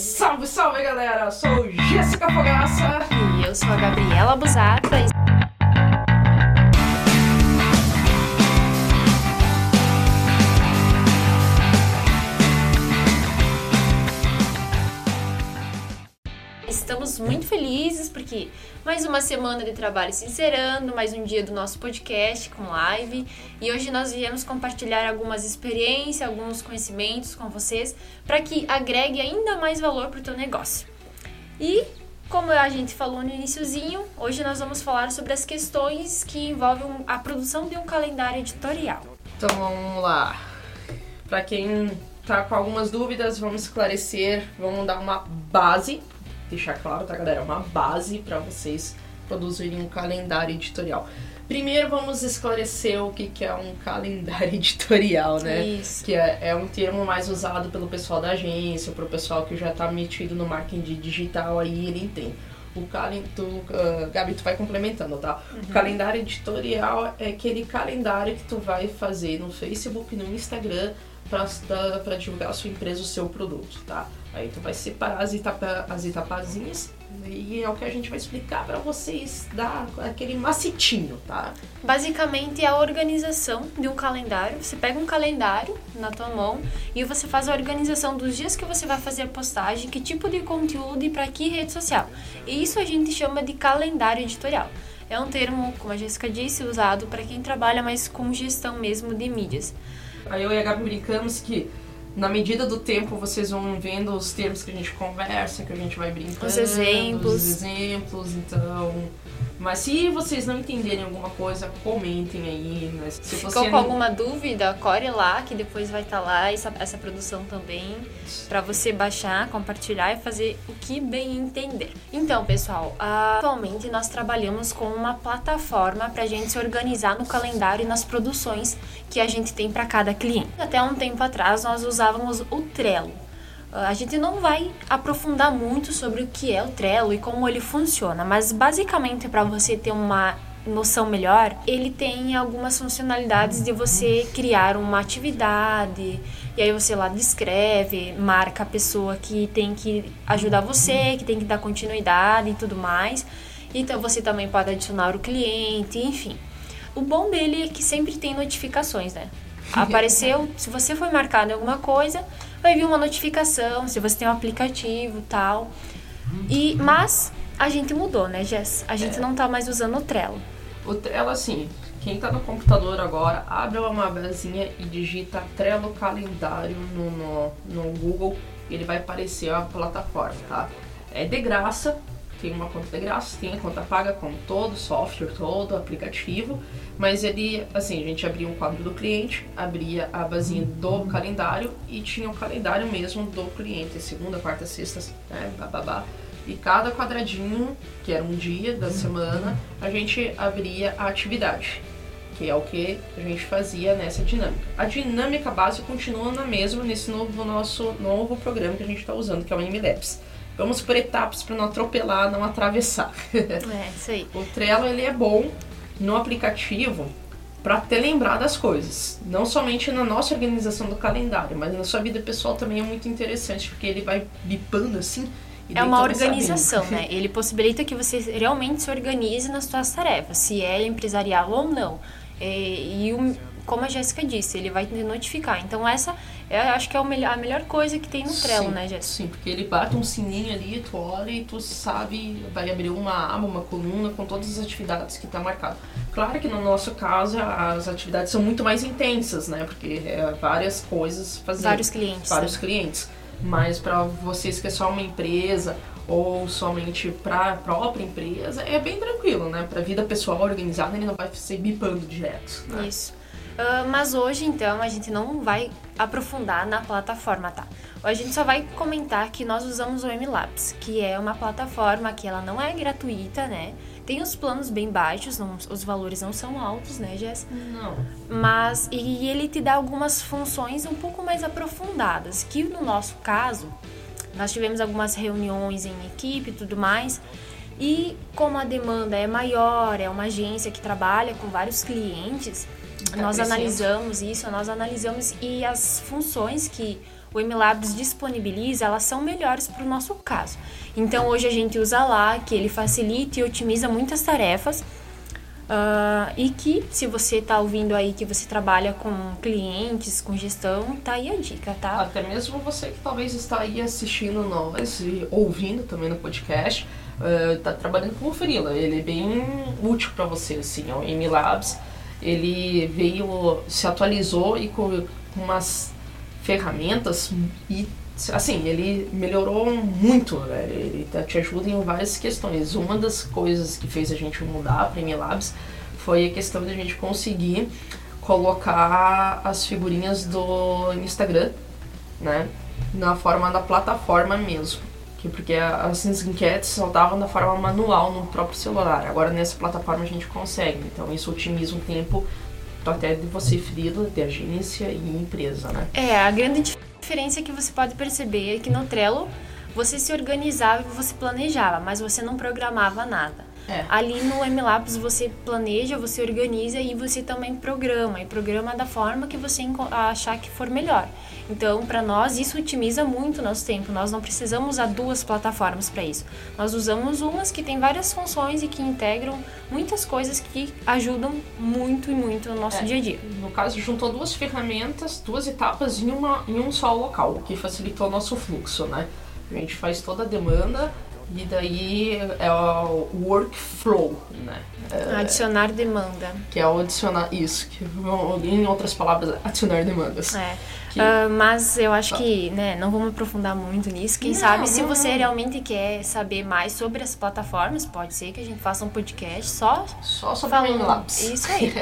Salve, salve galera! Eu sou Jéssica Fogaça. E eu sou a Gabriela Busata. Felizes porque mais uma semana de trabalho se encerrando, mais um dia do nosso podcast com live. E hoje nós viemos compartilhar algumas experiências, alguns conhecimentos com vocês para que agregue ainda mais valor para o teu negócio. E como a gente falou no iníciozinho, hoje nós vamos falar sobre as questões que envolvem a produção de um calendário editorial. Então vamos lá. Para quem tá com algumas dúvidas, vamos esclarecer, vamos dar uma base deixar claro, tá, galera? É uma base para vocês produzirem um calendário editorial. Primeiro vamos esclarecer o que, que é um calendário editorial, né? Isso. Que é, é um termo mais usado pelo pessoal da agência, pro pessoal que já está metido no marketing digital aí, ele entende. O calendário, uh, Gabi, tu vai complementando, tá? Uhum. O calendário editorial é aquele calendário que tu vai fazer no Facebook, no Instagram, para divulgar a sua empresa, o seu produto, tá? Aí tu vai separar as, etapa, as etapazinhas e é o que a gente vai explicar para vocês dar aquele macetinho, tá? Basicamente é a organização de um calendário. Você pega um calendário na tua mão e você faz a organização dos dias que você vai fazer a postagem, que tipo de conteúdo e para que rede social. E isso a gente chama de calendário editorial. É um termo, como a Jéssica disse, usado para quem trabalha mais com gestão mesmo de mídias. Aí eu e a Gabi brincamos que na medida do tempo vocês vão vendo os termos que a gente conversa, que a gente vai brincando. Os exemplos. Os exemplos, então. Mas se vocês não entenderem alguma coisa, comentem aí. Né? Se Ficou com alguma dúvida, core lá, que depois vai estar tá lá essa, essa produção também, para você baixar, compartilhar e fazer o que bem entender. Então, pessoal, atualmente nós trabalhamos com uma plataforma para a gente se organizar no calendário e nas produções que a gente tem para cada cliente. Até um tempo atrás nós usávamos o Trello. A gente não vai aprofundar muito sobre o que é o Trello e como ele funciona, mas basicamente para você ter uma noção melhor, ele tem algumas funcionalidades de você criar uma atividade e aí você lá descreve, marca a pessoa que tem que ajudar você, que tem que dar continuidade e tudo mais. Então você também pode adicionar o cliente, enfim. O bom dele é que sempre tem notificações, né? Apareceu, se você foi marcado em alguma coisa, vai vir uma notificação, se você tem um aplicativo tal. E, mas a gente mudou, né, Jess? A gente é. não tá mais usando o Trello. O Trello, assim, quem tá no computador agora, abre uma abazinha e digita Trello Calendário no, no, no Google, ele vai aparecer a plataforma, tá? É de graça, tem uma conta de graça, tem a conta paga como todo software, todo aplicativo, mas ele, assim, a gente abria um quadro do cliente, abria a basinha do calendário e tinha o calendário mesmo do cliente, segunda, quarta, sexta, né, bababá. E cada quadradinho, que era um dia da semana, a gente abria a atividade, que é o que a gente fazia nessa dinâmica. A dinâmica base continua na mesma nesse novo nosso novo programa que a gente está usando, que é o MLabs. Vamos por etapas para não atropelar, não atravessar. É, isso aí. o Trello ele é bom no aplicativo para ter lembrar das coisas. Não somente na nossa organização do calendário, mas na sua vida pessoal também é muito interessante, porque ele vai bipando assim. é uma organização, né? Ele possibilita que você realmente se organize nas suas tarefas, se é empresarial ou não. E, e o, como a Jéssica disse, ele vai te notificar. Então essa eu acho que é a melhor coisa que tem no Trello, sim, né, Jéssica? Sim, porque ele bate um sininho ali, tu olha e tu sabe, vai abrir uma aba, uma coluna com todas as atividades que está marcado. Claro que no nosso caso as atividades são muito mais intensas, né? Porque é várias coisas fazer. Vários clientes. Vários né? clientes. Mas para vocês que é só uma empresa ou somente para a própria empresa, é bem tranquilo, né? Para vida pessoal organizada, ele não vai ser bipando direto. Né? Isso. Uh, mas hoje, então, a gente não vai aprofundar na plataforma, tá? A gente só vai comentar que nós usamos o MLabs, que é uma plataforma que ela não é gratuita, né? Tem os planos bem baixos, não, os valores não são altos, né, Jess? Não. Mas, e ele te dá algumas funções um pouco mais aprofundadas, que no nosso caso, nós tivemos algumas reuniões em equipe e tudo mais, e como a demanda é maior, é uma agência que trabalha com vários clientes, nós analisamos isso, nós analisamos e as funções que o MLabs disponibiliza, elas são melhores para o nosso caso. Então hoje a gente usa lá, que ele facilita e otimiza muitas tarefas. Uh, e que se você está ouvindo aí que você trabalha com clientes, com gestão, tá aí a dica, tá? Até mesmo você que talvez está aí assistindo nós e ouvindo também no podcast, está uh, trabalhando como freela. Ele é bem útil para você, assim, o MLabs. Ele veio, se atualizou e com umas ferramentas e assim, ele melhorou muito, velho. Ele tá, te ajuda em várias questões. Uma das coisas que fez a gente mudar para Labs foi a questão de a gente conseguir colocar as figurinhas do Instagram, né, na forma da plataforma mesmo. Que porque as enquetes só da forma manual no próprio celular. Agora nessa plataforma a gente consegue. Então isso otimiza um tempo até de você freela, de agência e empresa, né? É, a grande diferença que você pode perceber é que no Trello você se organizava e você planejava, mas você não programava nada. É. Ali no MLabs você planeja, você organiza e você também programa. E programa da forma que você achar que for melhor. Então, para nós, isso otimiza muito o nosso tempo. Nós não precisamos usar duas plataformas para isso. Nós usamos umas que têm várias funções e que integram muitas coisas que ajudam muito e muito no nosso é. dia a dia. No caso, juntou duas ferramentas, duas etapas em, uma, em um só local, o que facilitou o nosso fluxo, né? A gente faz toda a demanda e daí é o workflow, né? É, adicionar demanda. Que é o adicionar isso, que em outras palavras, adicionar demandas. É. Que... Uh, mas eu acho que, né, não vamos aprofundar muito nisso. Quem não, sabe, não, se você não. realmente quer saber mais sobre as plataformas, pode ser que a gente faça um podcast só, só sobre falando Labs. Isso aí.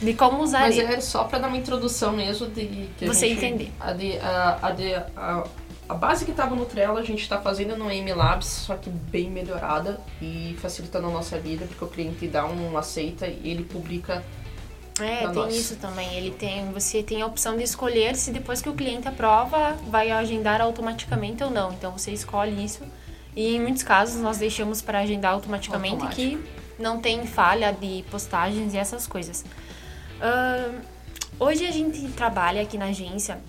de como usar Mas é só para dar uma introdução mesmo de que você gente, entender. A de, a, a de a, a base que estava no Trello a gente está fazendo no MLabs, só que bem melhorada e facilitando a nossa vida, porque o cliente dá um aceita e ele publica é, tem nós. isso também. Ele tem, você tem a opção de escolher se depois que o cliente aprova, vai agendar automaticamente ou não. Então você escolhe isso. E em muitos casos nós deixamos para agendar automaticamente Automático. que não tem falha de postagens e essas coisas. Uh, hoje a gente trabalha aqui na agência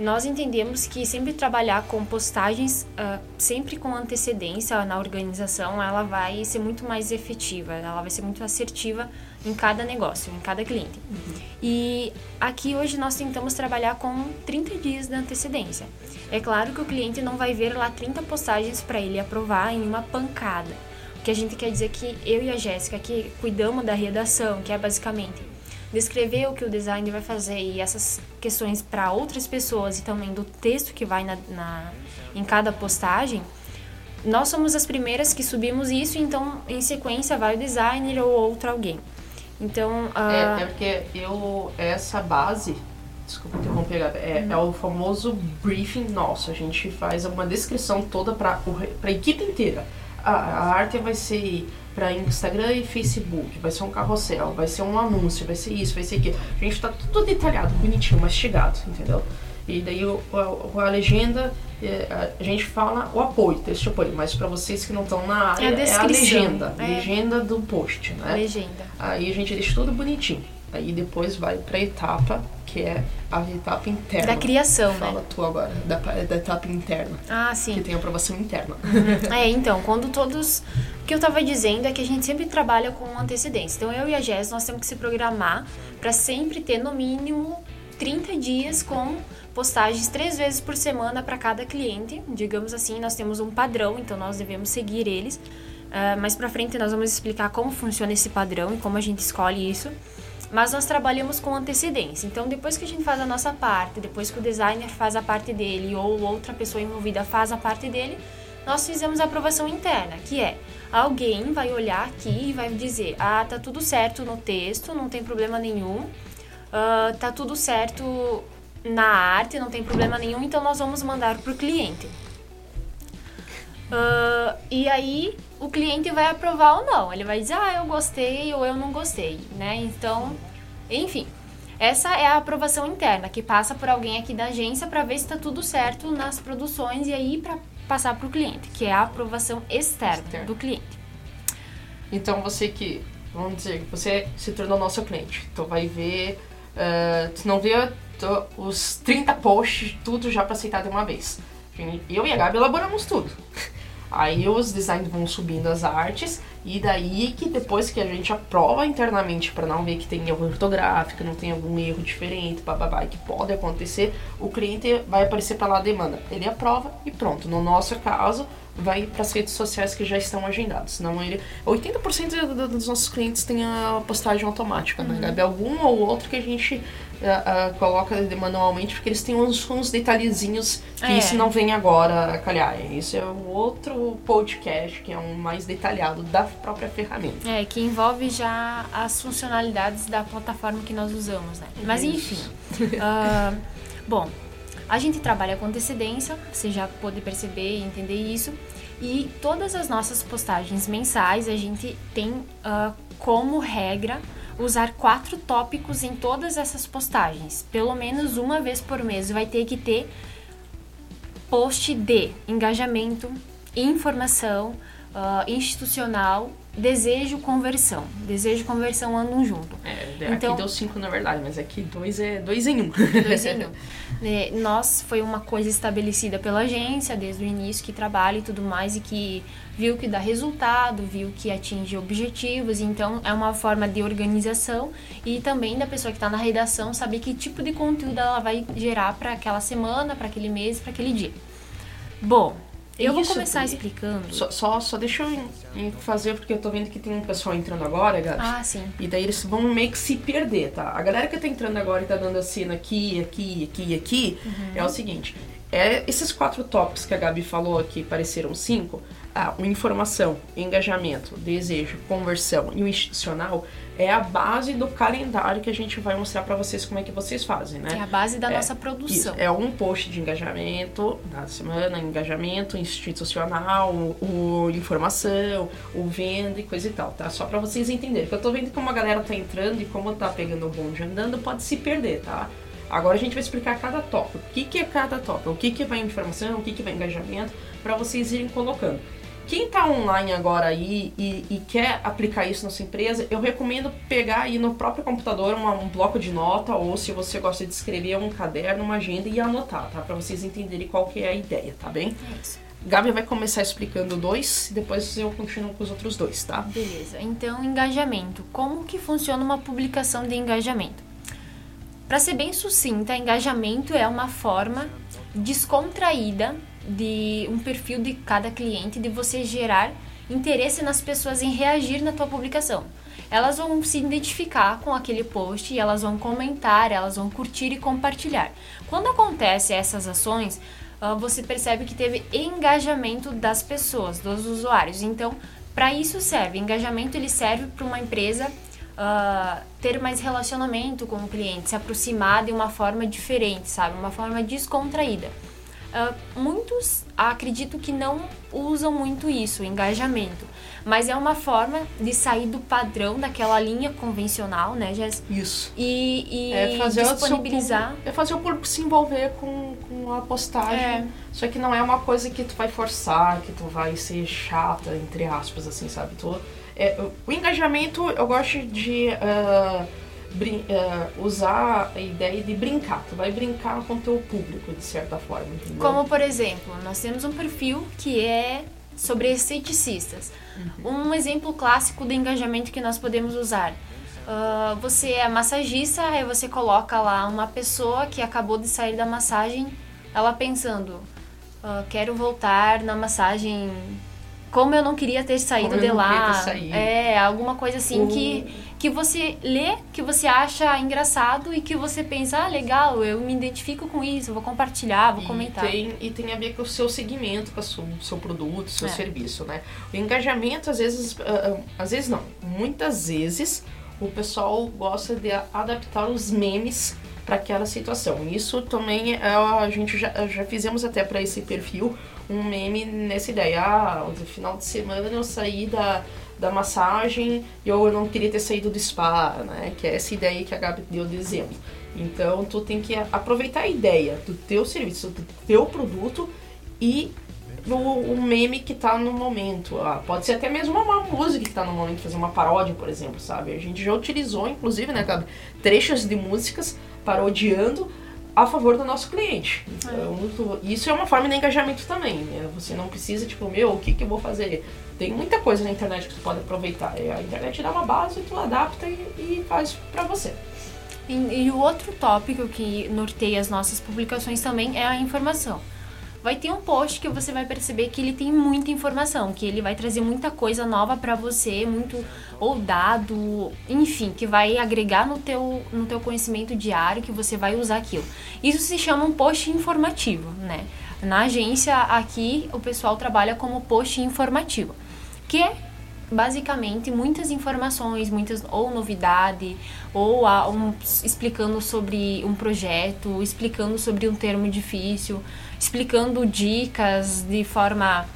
nós entendemos que sempre trabalhar com postagens, uh, sempre com antecedência na organização, ela vai ser muito mais efetiva, ela vai ser muito assertiva em cada negócio, em cada cliente. Uhum. E aqui hoje nós tentamos trabalhar com 30 dias de antecedência. É claro que o cliente não vai ver lá 30 postagens para ele aprovar em uma pancada. O que a gente quer dizer é que eu e a Jéssica que cuidamos da redação, que é basicamente descrever o que o designer vai fazer e essas questões para outras pessoas e também do texto que vai na, na, em cada postagem, nós somos as primeiras que subimos isso, então em sequência vai o designer ou outro alguém. Então, uh... é, é, porque eu essa base, desculpa interromper, é, uhum. é o famoso briefing nosso. A gente faz uma descrição toda para a equipe inteira. A, a arte vai ser para Instagram e Facebook, vai ser um carrossel, vai ser um anúncio, vai ser isso, vai ser aquilo. A gente tá tudo detalhado, bonitinho, mastigado, entendeu? E daí o, a, a legenda, é, a gente fala o apoio, texto de apoio, mas para vocês que não estão na área, é a, é a legenda, é. legenda do post, né? Legenda. Aí a gente deixa tudo bonitinho. Aí depois vai para a etapa que é a etapa interna. Da criação, Fala né? Fala tu agora, da, da etapa interna. Ah, sim. Que tem aprovação interna. Uhum. é, então, quando todos... O que eu tava dizendo é que a gente sempre trabalha com antecedência. Então, eu e a Jess, nós temos que se programar para sempre ter, no mínimo, 30 dias com postagens três vezes por semana para cada cliente. Digamos assim, nós temos um padrão, então nós devemos seguir eles. Uh, mais para frente nós vamos explicar como funciona esse padrão e como a gente escolhe isso mas nós trabalhamos com antecedência. Então, depois que a gente faz a nossa parte, depois que o designer faz a parte dele ou outra pessoa envolvida faz a parte dele, nós fizemos a aprovação interna, que é alguém vai olhar aqui e vai dizer: ah, tá tudo certo no texto, não tem problema nenhum, uh, tá tudo certo na arte, não tem problema nenhum, então nós vamos mandar para o cliente. Uh, e aí o cliente vai aprovar ou não. Ele vai dizer, ah, eu gostei ou eu não gostei, né? Então, enfim. Essa é a aprovação interna, que passa por alguém aqui da agência para ver se está tudo certo nas produções e aí para passar para o cliente, que é a aprovação externa, externa do cliente. Então, você que, vamos dizer, você se tornou nosso cliente, então vai ver, uh, tu não vê os 30 posts, tudo já para aceitar de uma vez. Eu e a Gabi elaboramos tudo. Aí os designers vão subindo as artes e daí que depois que a gente aprova internamente para não ver que tem erro ortográfico, não tem algum erro diferente, bababá, que pode acontecer, o cliente vai aparecer para lá a demanda. Ele aprova e pronto. No nosso caso, vai para as redes sociais que já estão agendadas. Não ele 80% dos nossos clientes têm a postagem automática, né, uhum. né? Gabi? Algum ou outro que a gente uh, uh, coloca manualmente, porque eles têm uns, uns detalhezinhos que é. isso não vem agora calhar. Isso é um outro podcast que é um mais detalhado da própria ferramenta. É, que envolve já as funcionalidades da plataforma que nós usamos, né? Mas enfim. uh, bom, a gente trabalha com antecedência, você já pode perceber e entender isso. E todas as nossas postagens mensais a gente tem uh, como regra usar quatro tópicos em todas essas postagens. Pelo menos uma vez por mês vai ter que ter post de engajamento, informação, uh, institucional, desejo, conversão. Desejo conversão andam junto. É, então, aqui deu cinco na verdade, mas aqui dois é dois em um. Dois em um. É, nós foi uma coisa estabelecida pela agência desde o início que trabalha e tudo mais e que viu que dá resultado, viu que atinge objetivos, então é uma forma de organização e também da pessoa que está na redação saber que tipo de conteúdo ela vai gerar para aquela semana, para aquele mês, para aquele dia. Bom, eu vou começar explicando. Só, só, só, deixa eu fazer, porque eu tô vendo que tem um pessoal entrando agora, Gabi. Ah, sim. E daí eles vão meio que se perder, tá? A galera que tá entrando agora e tá dando a cena aqui, aqui, aqui, aqui, uhum. é o seguinte. É, esses quatro tópicos que a Gabi falou aqui, pareceram cinco, ah, o informação, engajamento, desejo, conversão e o institucional é a base do calendário que a gente vai mostrar para vocês como é que vocês fazem, né? É a base da é, nossa produção. Isso, é um post de engajamento da semana, engajamento institucional, o, o informação, o venda e coisa e tal, tá? Só para vocês entenderem. Porque eu tô vendo como a galera tá entrando e como tá pegando o bonde andando, pode se perder, tá? Agora a gente vai explicar cada tópico. O que, que é cada tópico? O que, que vai informação, o que, que vai engajamento, para vocês irem colocando. Quem está online agora aí e, e, quer aplicar isso na sua empresa, eu recomendo pegar aí no próprio computador uma, um bloco de nota ou se você gosta de escrever um caderno, uma agenda e anotar, tá? Para vocês entenderem qual que é a ideia, tá bem? Isso. Gabi vai começar explicando dois e depois eu continuo com os outros dois, tá? Beleza. Então, engajamento. Como que funciona uma publicação de engajamento? Para ser bem sucinta, engajamento é uma forma descontraída de um perfil de cada cliente, de você gerar interesse nas pessoas em reagir na tua publicação. Elas vão se identificar com aquele post elas vão comentar, elas vão curtir e compartilhar. Quando acontece essas ações, ah, você percebe que teve engajamento das pessoas, dos usuários. Então, para isso serve. Engajamento ele serve para uma empresa uh, ter mais relacionamento com o cliente, se aproximar de uma forma diferente, sabe? Uma forma descontraída. Uh, muitos acredito que não usam muito isso, engajamento. Mas é uma forma de sair do padrão daquela linha convencional, né, Jess? Isso. E, e é fazer disponibilizar. Público, é fazer o público se envolver com, com a postagem. É. Só que não é uma coisa que tu vai forçar, que tu vai ser chata, entre aspas, assim, sabe? Tu, é, o engajamento, eu gosto de. Uh, uh, usar a ideia de brincar. Tu vai brincar com o teu público, de certa forma, entendeu? Como, por exemplo, nós temos um perfil que é sobre esteticistas. Uhum. Um exemplo clássico de engajamento que nós podemos usar. Uh, você é massagista, aí você coloca lá uma pessoa que acabou de sair da massagem, ela pensando, uh, quero voltar na massagem como eu não queria ter saído como de lá. Saído. É, alguma coisa assim que que você lê, que você acha engraçado e que você pensa, ah, legal, eu me identifico com isso, vou compartilhar, vou e comentar. Tem, e tem a ver com o seu segmento, com o seu, seu produto, seu é. serviço, né? O engajamento, às vezes, uh, às vezes não, muitas vezes o pessoal gosta de adaptar os memes para aquela situação. Isso também é, a gente já, já fizemos até para esse perfil um meme nessa ideia. Ah, no final de semana eu saí da, da massagem e eu não queria ter saído do spa, né? Que é essa ideia que a Gabi deu de exemplo. Então, tu tem que aproveitar a ideia do teu serviço, do teu produto e o, o meme que tá no momento. Ah, pode ser até mesmo uma música que tá no momento, fazer uma paródia, por exemplo, sabe? A gente já utilizou, inclusive, né, Gabi, trechos de músicas parodiando a favor do nosso cliente. Então, isso é uma forma de engajamento também. Né? Você não precisa, tipo, meu, o que, que eu vou fazer? Tem muita coisa na internet que você pode aproveitar. A internet dá uma base, tu adapta e, e faz para você. E, e o outro tópico que norteia as nossas publicações também é a informação vai ter um post que você vai perceber que ele tem muita informação, que ele vai trazer muita coisa nova para você, muito ou dado, enfim, que vai agregar no teu, no teu conhecimento diário, que você vai usar aquilo. Isso se chama um post informativo, né? Na agência aqui o pessoal trabalha como post informativo, que é basicamente muitas informações, muitas ou novidade, ou um, explicando sobre um projeto, explicando sobre um termo difícil, explicando dicas de forma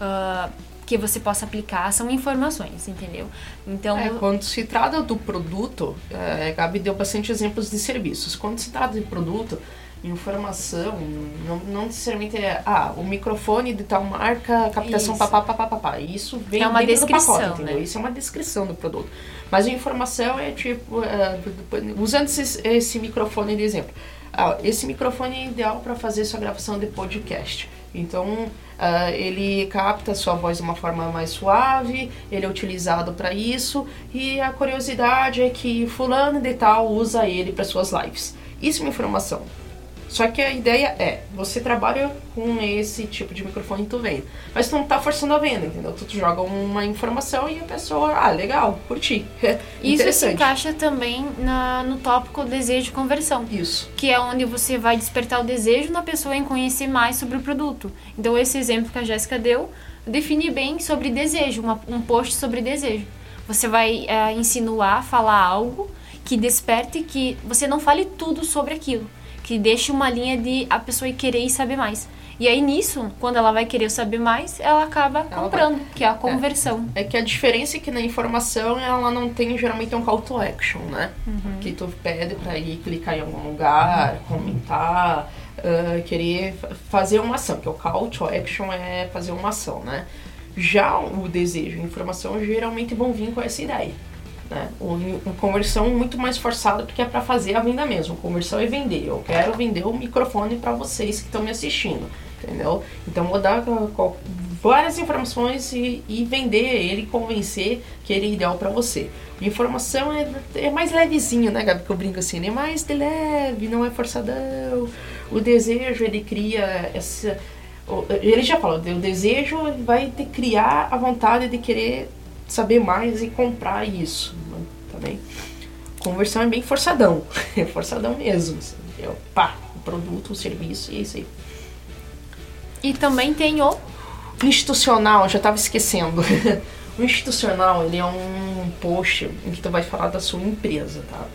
uh, que você possa aplicar, são informações, entendeu? Então, é, quando se trata do produto, é, Gabi deu bastante exemplos de serviços. Quando se trata de produto, informação, não, não necessariamente é, ah, o microfone de tal marca, captação papá, papá, papá. Isso vem é uma descrição, pacote, entendeu? Né? Isso é uma descrição do produto. Mas a informação é tipo, uh, usando esse, esse microfone de exemplo. Ah, esse microfone é ideal para fazer sua gravação de podcast. Então, uh, ele capta a sua voz de uma forma mais suave, ele é utilizado para isso, e a curiosidade é que fulano de tal usa ele para suas lives. Isso é uma informação. Só que a ideia é, você trabalha com esse tipo de microfone tu vende, mas tu não tá forçando a venda, entendeu? Tu, tu joga uma informação e a pessoa, ah, legal, curti. Isso se encaixa também na, no tópico desejo de conversão. Isso. Que é onde você vai despertar o desejo na pessoa em conhecer mais sobre o produto. Então esse exemplo que a Jéssica deu define bem sobre desejo, uma, um post sobre desejo. Você vai é, insinuar, falar algo que desperte que você não fale tudo sobre aquilo que deixe uma linha de a pessoa querer saber mais. E aí nisso, quando ela vai querer saber mais, ela acaba ela comprando, vai. que é a conversão. É, é, que a diferença é que na informação ela não tem geralmente um call to action, né? Uhum. Que tu pede para ir clicar em algum lugar, comentar, uh, querer fazer uma ação, que o call to action é fazer uma ação, né? Já o desejo e informação geralmente vão vir com essa ideia. Né? Conversão muito mais forçada porque é para fazer a venda mesmo. Conversão é vender. Eu quero vender o microfone para vocês que estão me assistindo, entendeu? Então vou dar várias informações e, e vender ele, convencer que ele é ideal para você. Informação é, é mais levezinho, né, Gabi? Que eu brinco assim, é mais de leve, não é forçadão. O desejo ele cria essa ele já falou, o desejo vai te criar a vontade de querer saber mais e comprar isso. Também. Conversão é bem forçadão. É forçadão mesmo. Assim, eu, pá, o produto, o serviço e é isso aí. E também tem o institucional, já estava esquecendo. o institucional, ele é um post em que tu vai falar da sua empresa, tá?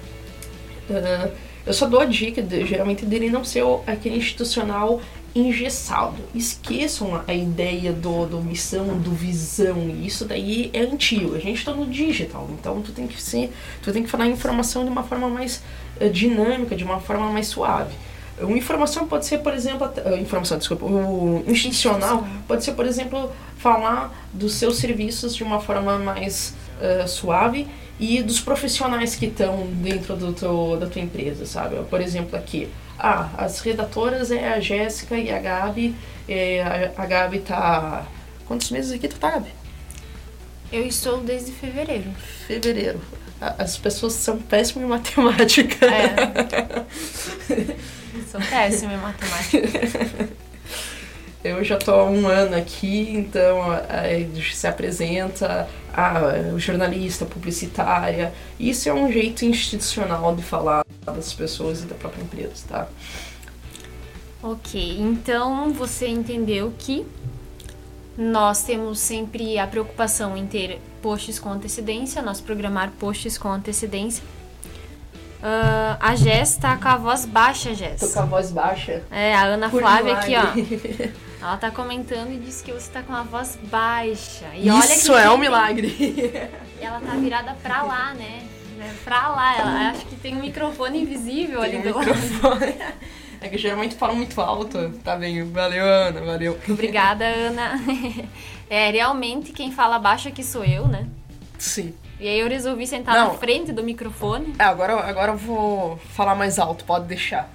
Uh, eu só dou a dica, de, geralmente, dele não ser aquele institucional engessado. Esqueçam a ideia do, do missão, do visão. Isso daí é antigo. A gente está no digital, então tu tem que ser, tu tem que falar informação de uma forma mais uh, dinâmica, de uma forma mais suave. Uma informação pode ser, por exemplo, uh, informação, desculpa, o institucional pode ser, por exemplo, falar dos seus serviços de uma forma mais uh, suave e dos profissionais que estão dentro do teu, da tua empresa, sabe? Por exemplo, aqui, ah, as redatoras é a Jéssica e a Gabi. É, a, a Gabi tá. Quantos meses aqui tu tá, Gabi? Eu estou desde fevereiro. Fevereiro. As pessoas são péssimas em matemática. É. sou péssima em matemática. Eu já tô há um ano aqui, então se apresenta a jornalista, publicitária. Isso é um jeito institucional de falar das pessoas e da própria empresa, tá? Ok, então você entendeu que nós temos sempre a preocupação em ter posts com antecedência, nós programar posts com antecedência. Uh, a Jess tá com a voz baixa, Jess. Tô com a voz baixa. É, a Ana Por Flávia aqui, ó. Ela tá comentando e disse que você tá com uma voz baixa. E Isso olha é um milagre. Ela tá virada pra lá, né? Pra lá. Ela acho que tem um microfone invisível tem ali um do microfone. lado. É que geralmente fala muito alto. Tá bem. Valeu, Ana. Valeu. Obrigada, Ana. É, realmente quem fala baixo aqui sou eu, né? Sim. E aí eu resolvi sentar Não. na frente do microfone. É, agora, agora eu vou falar mais alto, pode deixar.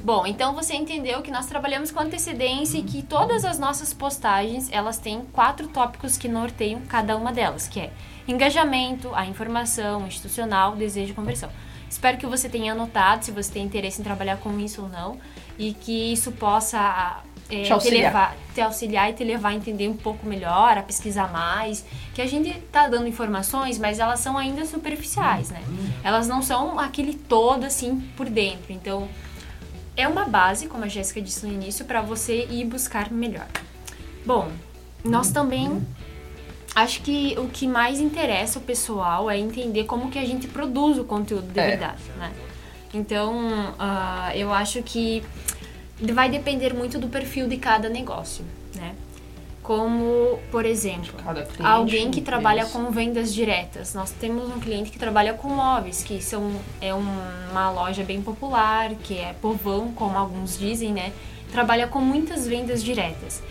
Bom, então você entendeu que nós trabalhamos com antecedência e que todas as nossas postagens, elas têm quatro tópicos que norteiam cada uma delas, que é engajamento, a informação institucional, desejo e conversão. Espero que você tenha anotado se você tem interesse em trabalhar com isso ou não e que isso possa é, te, auxiliar. Te, levar, te auxiliar e te levar a entender um pouco melhor, a pesquisar mais. Que a gente tá dando informações, mas elas são ainda superficiais, né? Elas não são aquele todo assim por dentro. Então, é uma base, como a Jéssica disse no início, para você ir buscar melhor. Bom, nós também acho que o que mais interessa o pessoal é entender como que a gente produz o conteúdo de é. verdade, né? Então, uh, eu acho que vai depender muito do perfil de cada negócio, né? Como, por exemplo, alguém que trabalha com vendas diretas. Nós temos um cliente que trabalha com móveis, que são, é uma loja bem popular, que é povão, como alguns dizem, né? Trabalha com muitas vendas diretas.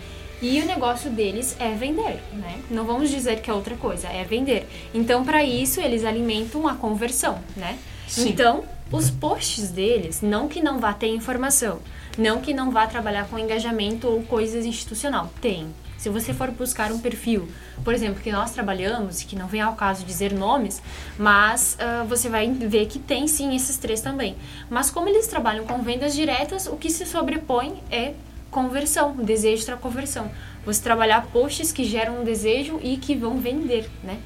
E o negócio deles é vender, né? Não vamos dizer que é outra coisa, é vender. Então, para isso, eles alimentam a conversão, né? Sim. Então, os posts deles, não que não vá ter informação, não que não vá trabalhar com engajamento ou coisas institucional, tem. Se você for buscar um perfil, por exemplo, que nós trabalhamos, que não vem ao caso dizer nomes, mas uh, você vai ver que tem sim esses três também. Mas como eles trabalham com vendas diretas, o que se sobrepõe é conversão, desejo para conversão. Você trabalhar posts que geram um desejo e que vão vender, né?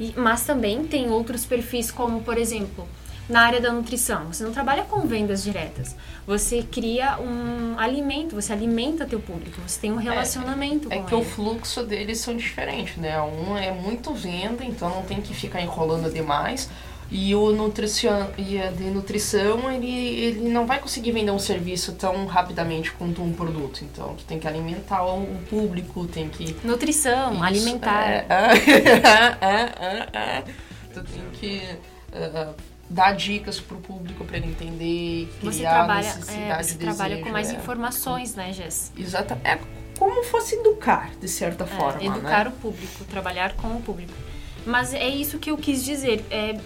E, mas também tem outros perfis como, por exemplo, na área da nutrição. Você não trabalha com vendas diretas. Você cria um alimento, você alimenta teu público, você tem um relacionamento é, com É que ele. o fluxo deles são diferentes, né? Um é muito venda, então não tem que ficar enrolando demais. E o nutrição, e a de nutrição, ele, ele não vai conseguir vender um serviço tão rapidamente quanto um produto. Então, tu tem que alimentar o público, tem que... Nutrição, Isso, alimentar. É, é, é, tu tem que... Uh, dar dicas para o público para ele entender, criar você trabalha, necessidade, é, você trabalha com mais é. informações, né, Jess? Exato. É como fosse educar, de certa é, forma, Educar né? o público, trabalhar com o público. Mas é isso que eu quis dizer. É,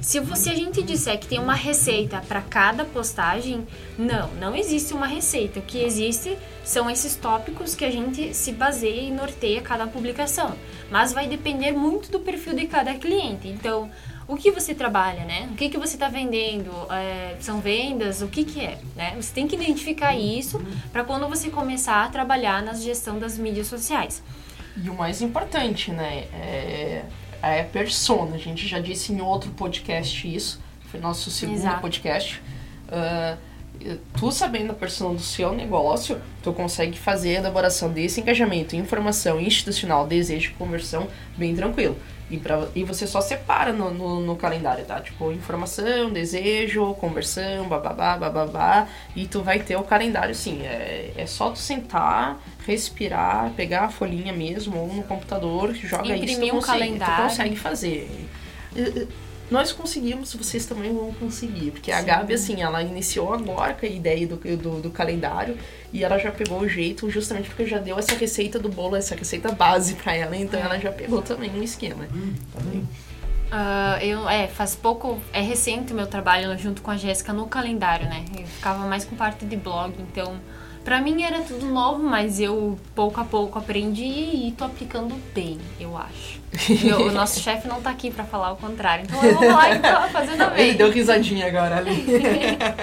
se você a gente disser que tem uma receita para cada postagem, não, não existe uma receita. O que existe são esses tópicos que a gente se baseia e norteia cada publicação. Mas vai depender muito do perfil de cada cliente. Então, o que você trabalha, né? O que, que você está vendendo? É, são vendas? O que, que é? Né? Você tem que identificar isso para quando você começar a trabalhar na gestão das mídias sociais. E o mais importante, né? É, é persona. A gente já disse em outro podcast isso. Foi nosso segundo Exato. podcast. Uh, tu sabendo a persona do seu negócio, tu consegue fazer a elaboração desse engajamento, informação institucional, desejo, conversão bem tranquilo. E, pra, e você só separa no, no, no, calendário, tá? Tipo, informação, desejo, conversão, bababá, bababá. E tu vai ter o calendário, sim. É, é só tu sentar, respirar, pegar a folhinha mesmo, ou no computador, joga Imprimir isso, tu, um consegue, calendário. tu consegue fazer. Nós conseguimos, vocês também vão conseguir. Porque a Gabi, assim, ela iniciou agora com a ideia do, do, do, calendário e ela já pegou o jeito, justamente porque já deu essa receita do bolo, essa receita base pra ela, então ela já pegou também o esquema. Tá bem? Uh, eu, é, faz pouco, é recente o meu trabalho junto com a Jéssica no calendário, né? Eu ficava mais com parte de blog, então Pra mim era tudo novo, mas eu pouco a pouco aprendi e tô aplicando bem, eu acho. Meu, o nosso chefe não tá aqui pra falar o contrário, então eu vou falar que tô fazendo bem. Ei, deu risadinha agora ali.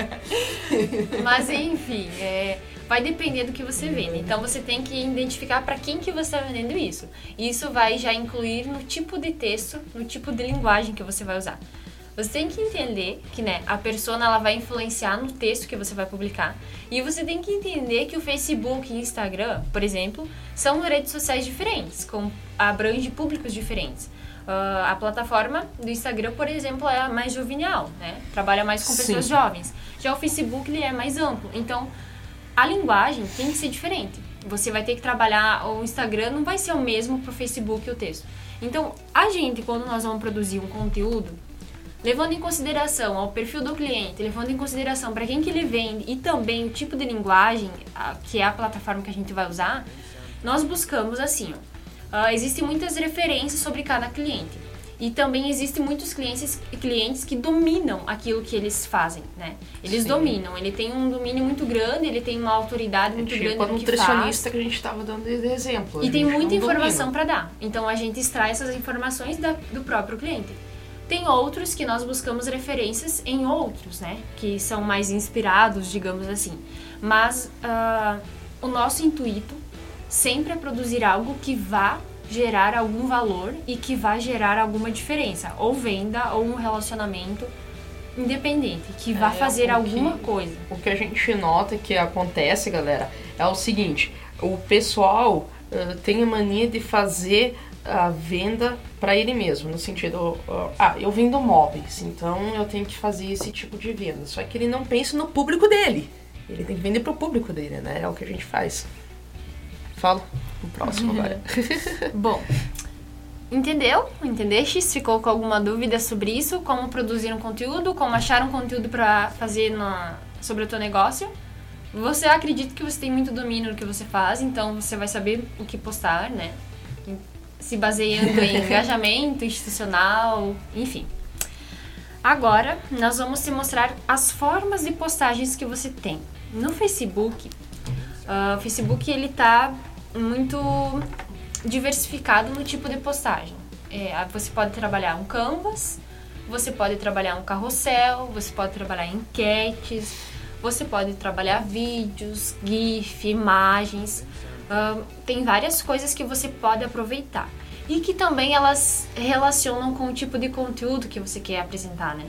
mas enfim, é, vai depender do que você vende. Então você tem que identificar para quem que você está vendendo isso. Isso vai já incluir no tipo de texto, no tipo de linguagem que você vai usar. Você tem que entender que, né, a persona ela vai influenciar no texto que você vai publicar. E você tem que entender que o Facebook e Instagram, por exemplo, são redes sociais diferentes, com abrange públicos diferentes. Uh, a plataforma do Instagram, por exemplo, é mais juvenil, né? Trabalha mais com pessoas Sim. jovens. Já o Facebook ele é mais amplo. Então, a linguagem tem que ser diferente. Você vai ter que trabalhar o Instagram não vai ser o mesmo para o Facebook o texto. Então, a gente quando nós vamos produzir um conteúdo, levando em consideração o perfil do cliente, levando em consideração para quem que ele vende e também o tipo de linguagem, que é a plataforma que a gente vai usar, nós buscamos assim, ó, uh, existem muitas referências sobre cada cliente. E também existem muitos clientes, clientes que dominam aquilo que eles fazem, né? Eles Sim. dominam, ele tem um domínio muito grande, ele tem uma autoridade muito tipo grande a no que nutricionista faz. que a gente estava dando de exemplo. E A tem muita informação para dar. Então a gente extrai essas informações da- do próprio cliente. Tem outros que nós buscamos referências em outros, né? Que são mais inspirados, digamos assim. Mas ah, o nosso intuito sempre é produzir algo que vá gerar algum valor e que vá gerar alguma diferença, ou venda ou um relacionamento independente, que vá É, fazer o que- alguma coisa. O que a gente nota que acontece, galera, é o seguinte: o pessoal ah, tem a mania de fazer a venda para ele mesmo, no sentido, ah, eu vendo móveis, então eu tenho que fazer esse tipo de venda. Só que ele não pensa no público dele. Ele tem que vender pro público dele, né? É o que a gente faz. Fala o próximo agora. Bom, entendeu? Entendeste? Ficou com alguma dúvida sobre isso? Como produzir um conteúdo? Como achar um conteúdo para fazer na, sobre o teu negócio? Você acredita que você tem muito domínio no que você faz, então você vai saber o que postar, né? Se baseando em engajamento institucional, enfim. Agora, nós vamos te mostrar as formas de postagens que você tem. No Facebook, ah, o Facebook ele tá muito diversificado no tipo de postagem. É, você pode trabalhar um canvas, você pode trabalhar um carrossel, você pode trabalhar enquetes, você pode trabalhar vídeos, GIF, imagens. Tem várias coisas que você pode aproveitar. E que também elas relacionam com o tipo de conteúdo que você quer apresentar, né?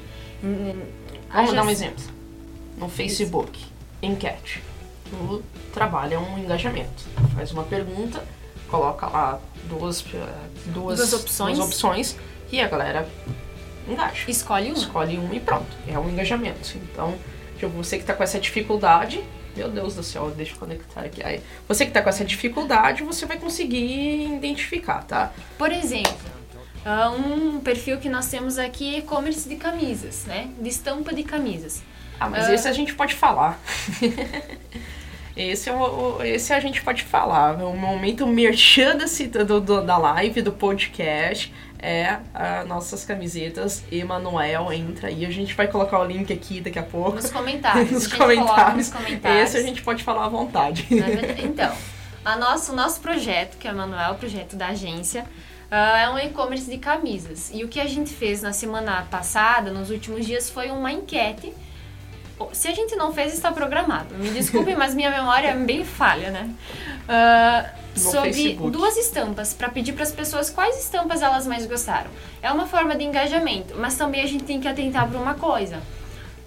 Vamos dar um exemplo. No Facebook, enquete. Tu trabalha um engajamento. Faz uma pergunta, coloca lá duas, eh, duas, Duas opções. duas opções e a galera engaja. Escolhe uma. Escolhe um e pronto. É um engajamento. Então, tipo, você que tá com essa dificuldade, meu Deus do céu, deixa eu conectar aqui. Aí, você que tá com essa dificuldade, você vai conseguir identificar, tá? Por exemplo, ah, um perfil que nós temos aqui é e-commerce de camisas, né? De estampa de camisas. Ah, mas Ah. esse a gente pode falar. esse, é o, esse a gente pode falar. O momento merchan do, do- da live, do podcast, é as nossas camisetas. Emanuel entra aí. A gente vai colocar o link aqui daqui a pouco. Nos comentários. Nos a comentários. nos comentários. Esse a gente pode falar à vontade. Então, a nosso, o nosso projeto, que é o Manuel, o projeto da agência, ah, é um e-commerce de camisas. E o que a gente fez na semana passada, nos últimos dias, foi uma enquete. Se a gente não fez, está programado. Me desculpem, mas minha memória é bem falha, né? No sobre Facebook. duas estampas, para pedir para as pessoas quais estampas elas mais gostaram. É uma forma de engajamento, mas também a gente tem que atentar para uma coisa.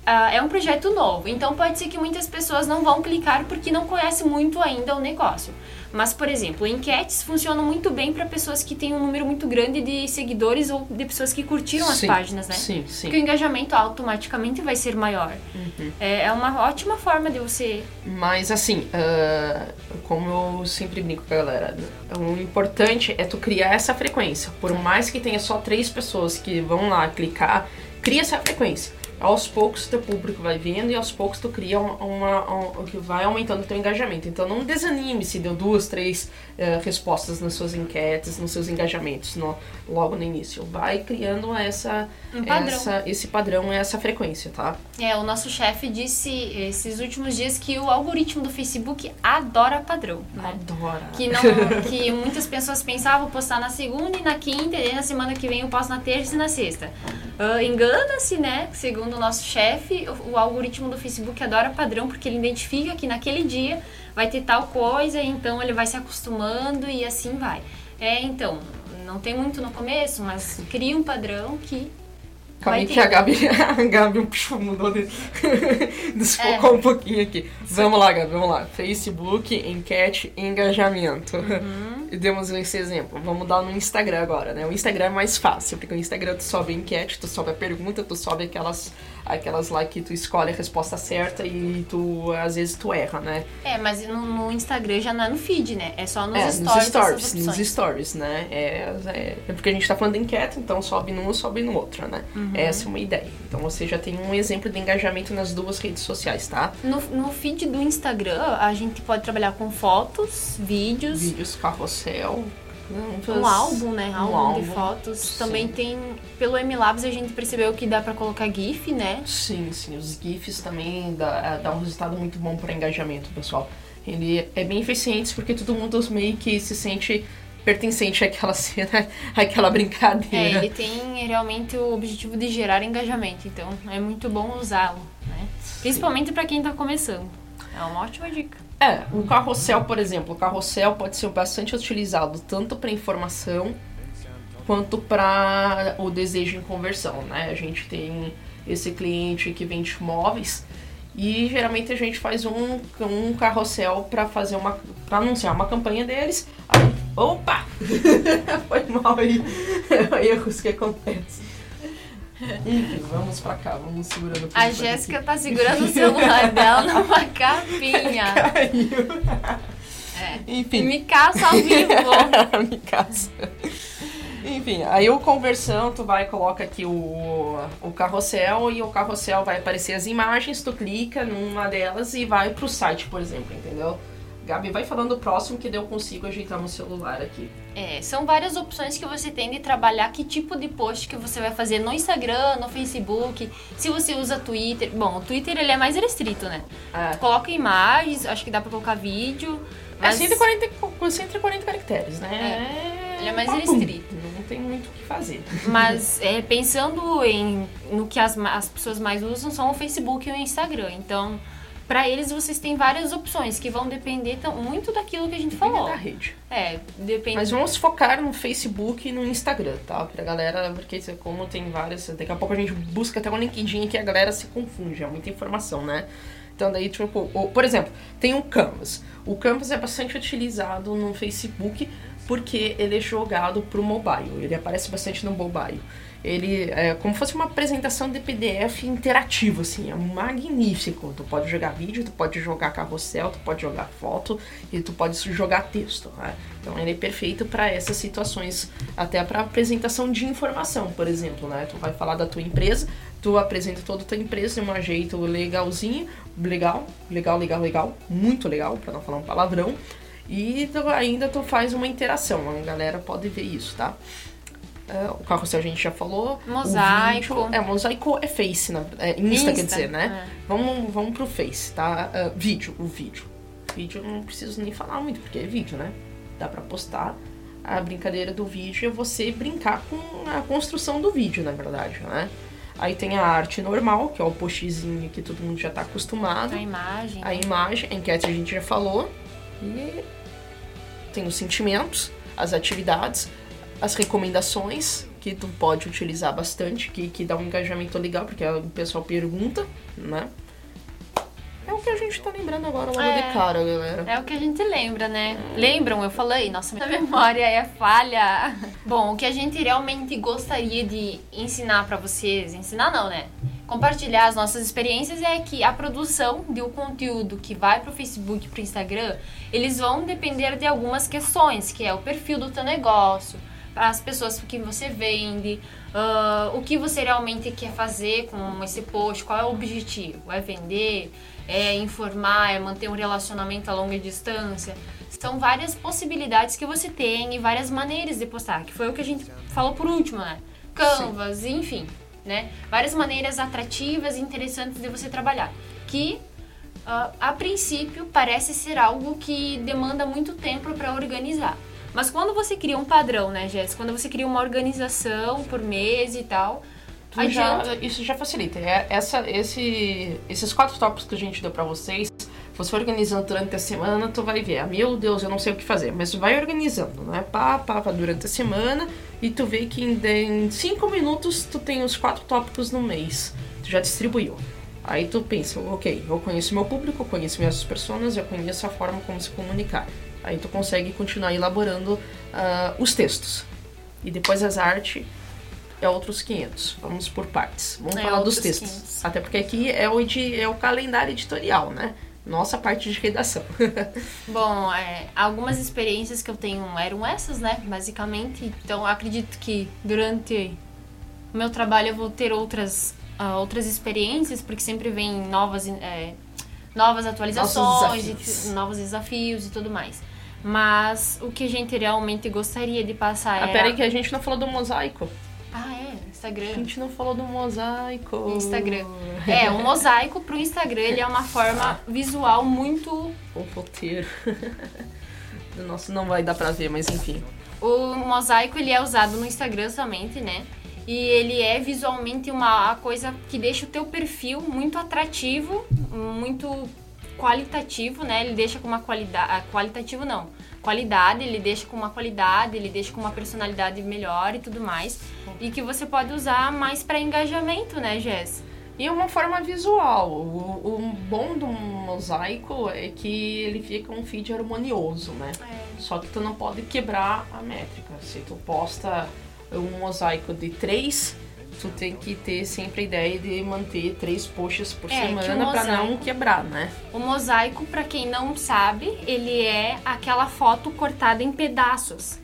Ah, é um projeto novo, então pode ser que muitas pessoas não vão clicar porque não conhecem muito ainda o negócio. Mas, por exemplo, enquetes funcionam muito bem para pessoas que têm um número muito grande de seguidores ou de pessoas que curtiram as Sim, páginas, né? Sim, Porque o sim. engajamento automaticamente vai ser maior. Uhum. É, é uma ótima forma de você. Mas assim, ah, como eu sempre brinco com a galera, o importante é tu criar essa frequência. Por mais que tenha só três pessoas que vão lá clicar, cria essa frequência. Aos poucos teu público vai vendo e aos poucos tu cria uma, uma- um- que vai aumentando o teu engajamento. Então não desanime se deu duas, três eh, respostas nas suas enquetes, nos seus engajamentos no- logo no início. Vai criando essa, Um padrão. essa- esse padrão, essa frequência, tá? É, o nosso chefe disse esses últimos dias que o algoritmo do Facebook adora padrão. Né? Adora. Que, não, que muitas pessoas pensavam postar na segunda e na quinta, e na semana que vem eu posto na terça e na sexta. Ah, Engana-se, né? Segundo o nosso chefe, o, o algoritmo do Facebook adora padrão porque ele identifica que naquele dia vai ter tal coisa, então ele vai se acostumando e assim vai. É, então, não tem muito no começo, mas cria um padrão que Calma aí que a. Gabi, a Gabi puxa, mudou de... desfocou um pouquinho aqui. Vamos lá, Gabi, vamos lá. Facebook, enquete, engajamento. E demos esse exemplo. Vamos dar no Instagram agora, né? O Instagram é mais fácil, porque o Instagram tu sobe a enquete, tu sobe a pergunta, tu sobe aquelas, aquelas lá que tu escolhe a resposta certa e tu, às vezes, tu erra, né? É, mas no, no Instagram já não é no feed, né? É só nos é, stories. nos stories, nos stories, né? É, é, é porque a gente tá falando de enquete, então sobe num, sobe no outro, né? Uhum. Essa é uma ideia. Então você já tem um exemplo de engajamento nas duas redes sociais, tá? No, no feed do Instagram, a gente pode trabalhar com fotos, vídeos, Vídeos, carrossel, um álbum, né? Um álbum, álbum, de fotos. sim. Também tem, pelo MLabs a gente percebeu que dá pra colocar GIF, né? Sim, sim. Os GIFs também dá, dá um resultado muito bom para engajamento, pessoal. Ele é bem eficiente porque todo mundo meio que se sente pertencente àquela cena, àquela É, brincadeira. ele tem realmente o objetivo de gerar engajamento, então é muito bom usá-lo, né? Principalmente pra quem tá começando. É uma ótima dica. É, o carrossel, por exemplo, o carrossel pode ser bastante utilizado tanto para informação quanto para o desejo em conversão, né? A gente tem esse cliente que vende móveis e geralmente a gente faz um, um carrossel para fazer uma para anunciar uma campanha deles. Aí, opa! Foi mal aí. Erros que acontecem. Enfim, vamos pra cá, vamos segurando A Jéssica tá segurando o celular dela numa capinha. Caiu. É. Enfim. Me caça ao vivo. Me casa. Enfim, aí o conversão, tu vai, coloca aqui o, o carrossel e o carrossel vai aparecer as imagens, tu clica numa delas e vai pro site, por exemplo, entendeu? Gabi, vai falando o próximo que eu consigo ajeitar no celular aqui. É, são várias opções que você tem de trabalhar que tipo de post que você vai fazer no Instagram, no Facebook, se você usa Twitter. Bom, o Twitter ele é mais restrito, né? É, Coloca imagens, acho que dá pra colocar vídeo. é Mas 140, co- 140 caracteres, né? Ele é mais Papum. restrito. Não tem muito o que fazer. Mas é, pensando em no que as, as pessoas mais usam são o Facebook e o Instagram. Então, pra eles vocês têm várias opções que vão depender tão- muito daquilo que a gente Depende falou. da rede. É, depende. Mas vamos focar no Facebook e no Instagram, tá? Pra galera, porque como tem várias. Daqui a pouco a gente busca até um LinkedIn que a galera se confunde, é muita informação, né? Então daí, tipo, o- por exemplo, tem o Canvas. O Canvas é bastante utilizado no Facebook porque ele é jogado pro mobile. Ele aparece bastante no mobile. Ele é como se fosse uma apresentação de PDF interativo, assim, é magnífico. Tu pode jogar vídeo, tu pode jogar carrossel, tu pode jogar foto e tu pode jogar texto. Né? Então ele é perfeito para essas situações, até para apresentação de informação, por exemplo, né? Tu vai falar da tua empresa, tu apresenta toda a tua empresa de um jeito legalzinho, legal, legal, legal, legal, muito legal, para não falar um palavrão. E tu, ainda tu faz uma interação, a galera pode ver isso, tá? É, o carrossel a gente já falou. o Mosaico. vídeo- é, mosaico é Face, na, é Insta, quer Insta, dizer, né? é. Vamos, vamos pro Face, tá? Ah, vídeo, o vídeo. Vídeo eu não preciso nem falar muito, porque é vídeo, né? Dá pra postar. A brincadeira do vídeo é você brincar com a construção do vídeo, na verdade, né? Aí tem a arte normal, que é o postzinho que todo mundo já tá acostumado. A imagem. A imagem, a enquete a gente já falou. E tem os sentimentos, as atividades, as recomendações, que tu pode utilizar bastante, que, que dá um engajamento legal, porque o pessoal pergunta, né? É o que a gente tá lembrando agora logo É. de cara, galera. É o que a gente lembra, né? Lembram? Eu falei, nossa, minha memória é falha. Bom, o que a gente realmente gostaria de ensinar pra vocês, ensinar não, né? Compartilhar as nossas experiências é que a produção de um conteúdo que vai pro Facebook, pro Instagram, eles vão depender de algumas questões, que é o perfil do teu negócio, as pessoas que você vende, ah, o que você realmente quer fazer com esse post, qual é o objetivo? É vender? É informar? É manter um relacionamento a longa distância? São várias possibilidades que você tem e várias maneiras de postar, que foi o que a gente falou por último, né? Canvas, enfim, né? Várias maneiras atrativas e interessantes de você trabalhar. Que ah, a princípio parece ser algo que demanda muito tempo para organizar. Mas quando você cria um padrão, né, Jéssica? Quando você cria uma organização por mês e tal, já- isso já facilita. É, essa, esse, esses quatro tópicos que a gente deu pra vocês, você organizando durante a semana, tu vai ver. Ah, meu Deus, eu não sei o que fazer. Mas tu vai organizando, né? Pá, pá, pá, durante a semana. E tu vê que em, em cinco minutos tu tem os quatro tópicos no mês. Tu já distribuiu. Aí tu pensa, ok, eu conheço meu público, eu conheço minhas pessoas, eu conheço a forma como se comunicar. Aí tu consegue continuar elaborando ah, os textos. E depois as artes é outros 500. Vamos por partes. Vamos É, falar dos textos. 500. Até porque aqui é o, é o calendário editorial, né? Nossa parte de redação. Bom, é, algumas experiências que eu tenho eram essas, né? Basicamente. Então, acredito que durante o meu trabalho eu vou ter outras, ah, outras experiências, porque sempre vem novas, é, novas atualizações, desafios. e, novos desafios e tudo mais. Mas o que a gente realmente gostaria de passar Ah, é. pera aí que a gente não falou do mosaico. Ah, é, A Instagram. gente não falou do mosaico. Instagram. É, o mosaico pro Instagram ele é uma forma visual muito. O roteiro. Nossa, não vai dar pra ver, mas enfim. O mosaico ele é usado no Instagram somente, né? E ele é visualmente uma coisa que deixa o teu perfil muito atrativo, muito qualitativo, né? Ele deixa com uma qualidade. Qualitativo não. Qualidade, ele deixa com uma qualidade, ele deixa com uma personalidade melhor e tudo mais. E que você pode usar mais para engajamento, né, Jess? E uma forma visual. O, o bom do mosaico é que ele fica um feed harmonioso, né? Só que tu não pode quebrar a métrica. Se tu posta um mosaico de três, tu tem que ter sempre a ideia de manter três posts por É, que semana pra não quebrar, né? O mosaico, pra quem não sabe, ele é aquela foto cortada em pedaços.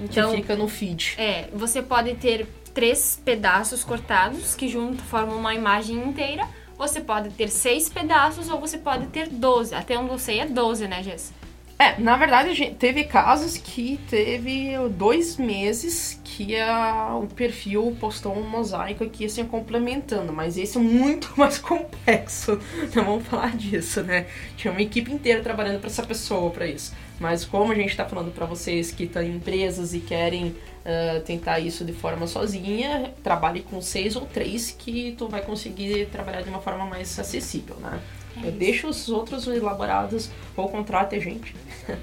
Então, que fica no feed. é, você pode ter três pedaços cortados que junto formam uma imagem inteira. Você pode ter seis pedaços ou você pode ter 12. Até onde eu sei é 12, né, Jess? É, na verdade, gente- teve casos que teve dois meses que a- o perfil postou um mosaico aqui assim complementando, mas esse é muito mais complexo. Não vamos falar disso, né? Tinha uma equipe inteira trabalhando para essa pessoa para isso. Mas como a gente tá falando para vocês que estão em empresas e querem ah, tentar isso de forma sozinha, trabalhe com seis ou três que tu vai conseguir trabalhar de uma forma mais acessível, né? Eu deixo os outros elaborados ou contrate a gente.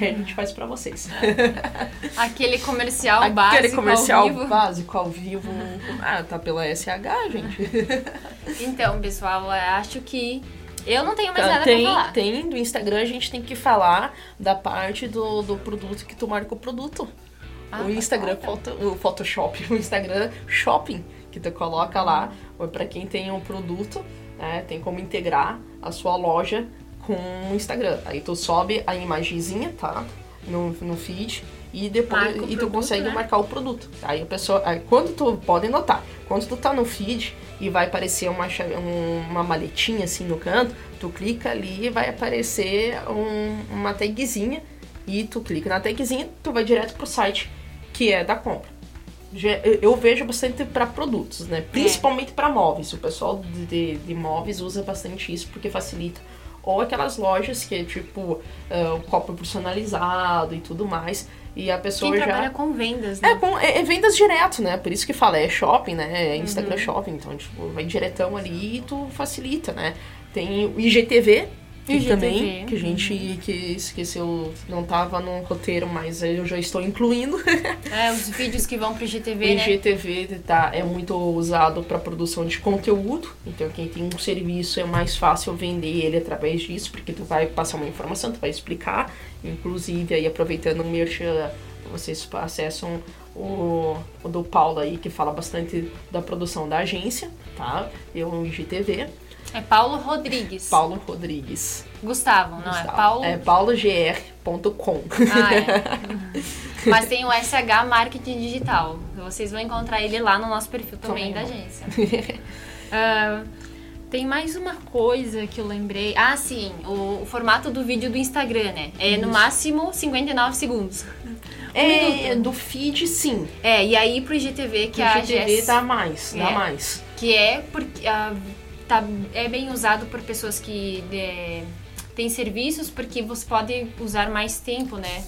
Aí a gente faz pra vocês. Aquele comercial básico Aquele comercial ao vivo. básico ao vivo. Ah, tá pela SH, gente. Então, pessoal, eu acho que eu não tenho mais nada tem, pra falar. tem do Instagram, a gente tem que falar da parte do, do produto que tu marca o produto. Ah, o Instagram, tá, tá. foto, o Photoshop, o Instagram Shopping, que tu coloca lá, ou pra quem tem um produto, né, tem como integrar a sua loja com o Instagram. Aí tu sobe a imagenzinha, tá? No, no feed e depois e tu produto, consegue né? marcar o produto. Aí a pessoa, aí, quando tu podem notar, quando tu tá no feed e vai aparecer uma um- uma maletinha assim no canto, tu clica ali e vai aparecer um- uma tagzinha e tu clica na tagzinha, tu vai direto pro site que é da compra. Eu- vejo bastante para produtos, né? Principalmente para móveis. O pessoal de, de, móveis usa bastante isso porque facilita. Ou aquelas lojas que é tipo o copo personalizado e tudo mais. E a pessoa Quem já. trabalha com vendas, É, né? com, é, é vendas direto, né? Por isso que fala, é shopping, né? É Uhum. Instagram shopping. Então, tipo, vai diretão ali e tu facilita, né? Tem o IGTV, IGTV, também, que a gente que esqueceu, não tava no roteiro, mas eu já estou incluindo. É, os vídeos que vão pro O GTV, né? IGTV tá, é muito usado para produção de conteúdo, então quem tem um serviço é mais fácil vender ele através disso, porque tu vai passar uma informação, tu vai explicar, inclusive aí aproveitando o merchan, vocês acessam o, o do Paulo aí, que fala bastante da produção da agência, tá? Eu no IGTV, É Paulo Rodrigues. Paulo Rodrigues. Gustavo, não é? Gustavo. Paulo. É paulogr.com. Ah, é. Mas tem o SH Marketing Digital. Vocês vão encontrar ele lá no nosso perfil também, Também. da agência. Ah, tem mais uma coisa que eu lembrei. Ah, sim, o, o formato do vídeo do Instagram, né? É no máximo 59 segundos. É, do feed, sim. É, e aí pro IGTV, que o a IGTV Jess, dá mais, dá É. mais. que é porque ah, tá, é bem usado por pessoas que é, têm serviços, porque você pode usar mais tempo, né?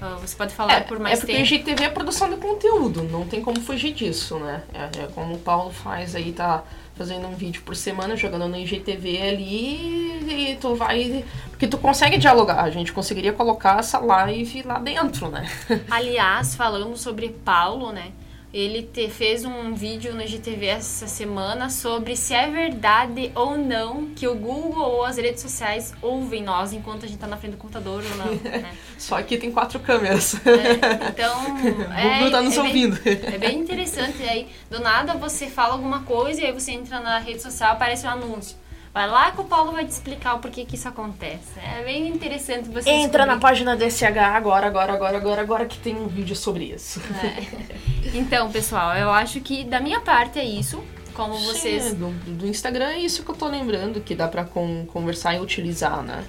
Ah, você pode falar É, por mais é porque tempo. o IGTV é produção de conteúdo, não tem como fugir disso, né? É, é como o Paulo faz aí, tá fazendo um vídeo por semana, jogando no IGTV ali e tu vai... Porque tu consegue dialogar, a gente conseguiria colocar essa live lá dentro, né? Aliás, falando sobre Paulo, né? Ele te- fez um vídeo no GTV essa semana sobre se é verdade ou não que o Google ou as redes sociais ouvem nós enquanto a gente tá na frente do computador ou não. Né? Só que tem quatro câmeras. É, então. O Google tá nos é bem- ouvindo. É bem interessante. Aí, do nada, você fala alguma coisa e aí você entra na rede social aparece um anúncio. Vai lá que o Paulo vai te explicar o porquê que isso acontece. É bem interessante você Entra na descobrir. página do SH agora, agora, agora, agora, agora que tem um vídeo sobre isso. É. Então, pessoal, eu acho que da minha parte é isso. Como vocês. Sim, do, do Instagram é isso que eu tô lembrando, que dá pra con- conversar e utilizar, né?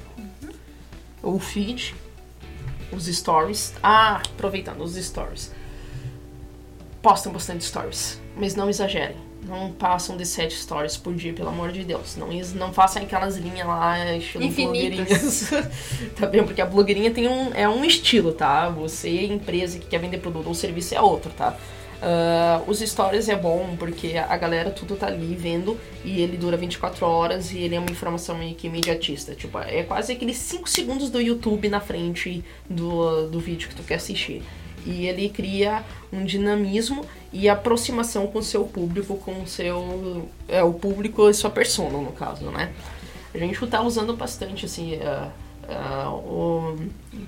Uhum. O feed. os stories. Ah, aproveitando os stories. Postam bastante stories, mas não exagerem. Não passam de 7 stories por dia, pelo amor de Deus. Não, não façam aquelas linhas lá, estilo blogueirinhas. tá bem? Porque a blogueirinha tem um, é um estilo, tá? Você, empresa que quer vender produto ou serviço, é outro, tá? Uh, os stories é bom porque a galera tudo tá ali vendo e ele dura 24 horas e ele é uma informação meio que imediatista. Tipo, é quase aqueles 5 segundos do YouTube na frente do, do vídeo que tu quer assistir. E ele cria um dinamismo e aproximação com o seu público, com o seu. É, o público e sua persona, no caso, né? A gente tá usando bastante, assim. Uh, uh, o,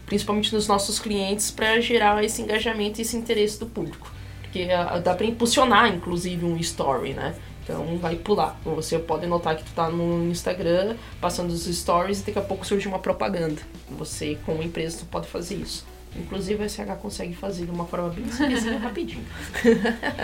principalmente nos nossos clientes, para gerar esse engajamento e esse interesse do público. Porque uh, dá para impulsionar, inclusive, um story, né? Então vai pular. Você pode notar que tu tá no Instagram passando os stories e daqui a pouco surge uma propaganda. Você, como empresa, tu pode fazer isso. Inclusive a SH consegue fazer de uma forma bem simples rapidinho.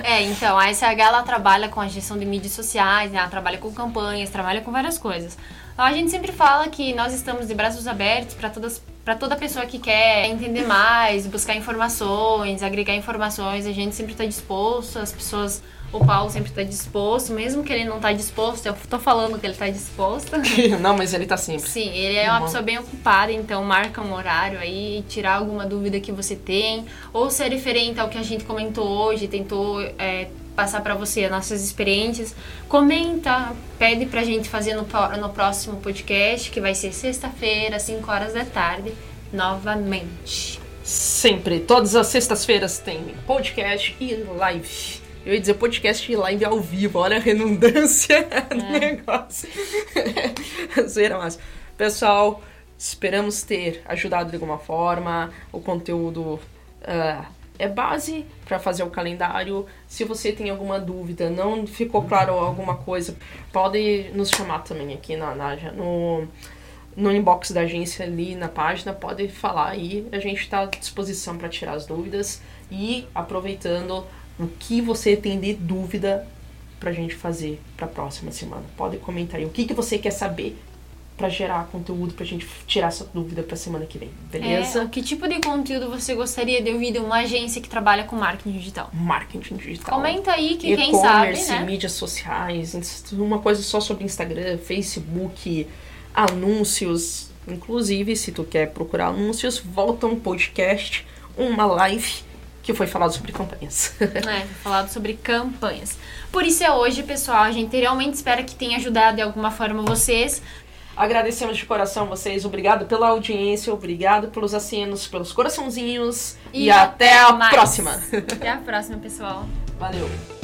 É, então, a SH ela trabalha com a gestão de mídias sociais, né? ela trabalha com campanhas, trabalha com várias coisas. A gente sempre fala que nós estamos de braços abertos para todas para toda pessoa que quer entender mais, buscar informações, agregar informações, a gente sempre está disposto, as pessoas o Paulo sempre está disposto, mesmo que ele não está disposto, eu tô falando que ele está disposto. não, mas ele está sempre. Sim, ele é uma pessoa bem ocupada, então marca um horário aí, tirar alguma dúvida que você tem, ou se é referente ao que a gente comentou hoje, tentou é, passar para você as nossas experiências, comenta, pede pra gente fazer no, no próximo podcast, que vai ser sexta-feira, 5 horas da tarde, novamente. Sempre, todas as sextas-feiras tem podcast e live. Eu ia dizer podcast e live ao vivo, olha a redundância é. do negócio. Zoeira, mas. Pessoal, esperamos ter ajudado de alguma forma. O conteúdo uh, é base para fazer o calendário. Se você tem alguma dúvida, não ficou claro alguma coisa, pode nos chamar também aqui na, na no, no inbox da agência ali na página, pode falar aí. A gente está à disposição para tirar as dúvidas e aproveitando o que você tem de dúvida pra gente fazer pra próxima semana. Pode comentar aí o que, que você quer saber para gerar conteúdo pra gente tirar essa dúvida pra semana que vem, beleza? É, que tipo de conteúdo você gostaria de ouvir de uma agência que trabalha com marketing digital? Marketing digital. Comenta aí que quem sabe, né? mídias sociais, uma coisa só sobre Instagram, Facebook, anúncios. Inclusive, se tu quer procurar anúncios, volta um podcast, uma live que foi falado sobre campanhas. é, falado sobre campanhas. Por isso é hoje, pessoal. A gente realmente espera que tenha ajudado de alguma forma vocês. Agradecemos de coração vocês. Obrigado pela audiência, obrigado pelos acenos, pelos coraçãozinhos. E, e até a mais. próxima. Até a próxima, pessoal. Valeu.